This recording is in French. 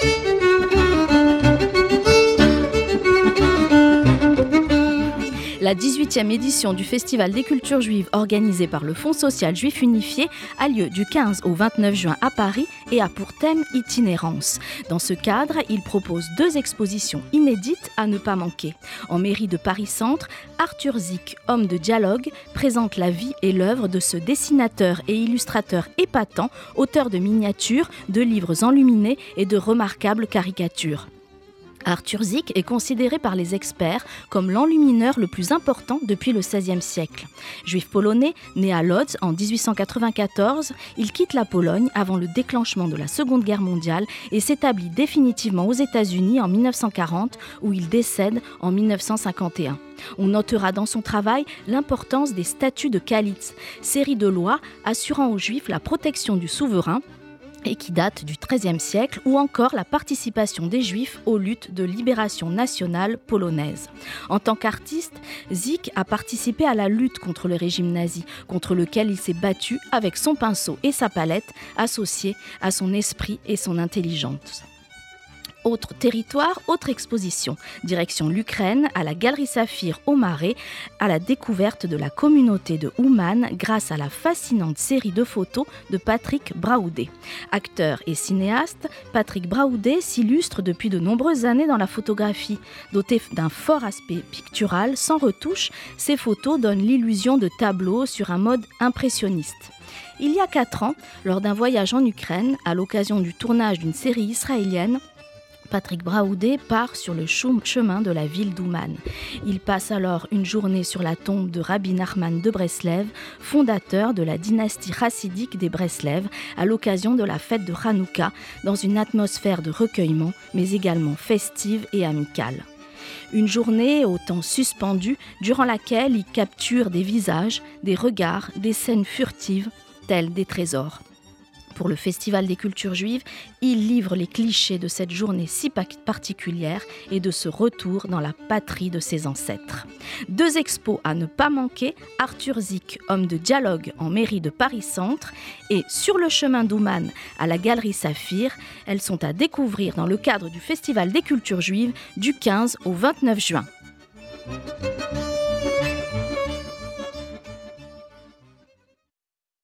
Thank you. La 18e édition du Festival des cultures juives organisé par le Fonds social juif unifié a lieu du 15 au 29 juin à Paris et a pour thème itinérance. Dans ce cadre, il propose deux expositions inédites à ne pas manquer. En mairie de Paris-Centre, Arthur Zick, homme de dialogue, présente la vie et l'œuvre de ce dessinateur et illustrateur épatant, auteur de miniatures, de livres enluminés et de remarquables caricatures. Arthur Zick est considéré par les experts comme l'enlumineur le plus important depuis le XVIe siècle. Juif polonais, né à Lodz en 1894, il quitte la Pologne avant le déclenchement de la Seconde Guerre mondiale et s'établit définitivement aux États-Unis en 1940 où il décède en 1951. On notera dans son travail l'importance des statuts de Kalitz, série de lois assurant aux Juifs la protection du souverain et qui date du XIIIe siècle, ou encore la participation des Juifs aux luttes de libération nationale polonaise. En tant qu'artiste, Zik a participé à la lutte contre le régime nazi, contre lequel il s'est battu avec son pinceau et sa palette, associés à son esprit et son intelligence. Autre territoire, autre exposition. Direction l'Ukraine, à la Galerie Saphir au Marais, à la découverte de la communauté de Ouman grâce à la fascinante série de photos de Patrick Braoudet. Acteur et cinéaste, Patrick Braoudet s'illustre depuis de nombreuses années dans la photographie. Doté d'un fort aspect pictural, sans retouche, ses photos donnent l'illusion de tableaux sur un mode impressionniste. Il y a quatre ans, lors d'un voyage en Ukraine, à l'occasion du tournage d'une série israélienne, Patrick Braoudet part sur le chemin de la ville d'Ouman. Il passe alors une journée sur la tombe de Rabbi Nachman de Breslev, fondateur de la dynastie chassidique des Breslev, à l'occasion de la fête de Hanouka, dans une atmosphère de recueillement, mais également festive et amicale. Une journée au temps suspendu, durant laquelle il capture des visages, des regards, des scènes furtives, tels des trésors pour le Festival des cultures juives, il livre les clichés de cette journée si particulière et de ce retour dans la patrie de ses ancêtres. Deux expos à ne pas manquer, Arthur Zick, homme de dialogue en mairie de Paris-Centre, et Sur le chemin d'Ouman à la Galerie Saphir. Elles sont à découvrir dans le cadre du Festival des cultures juives du 15 au 29 juin.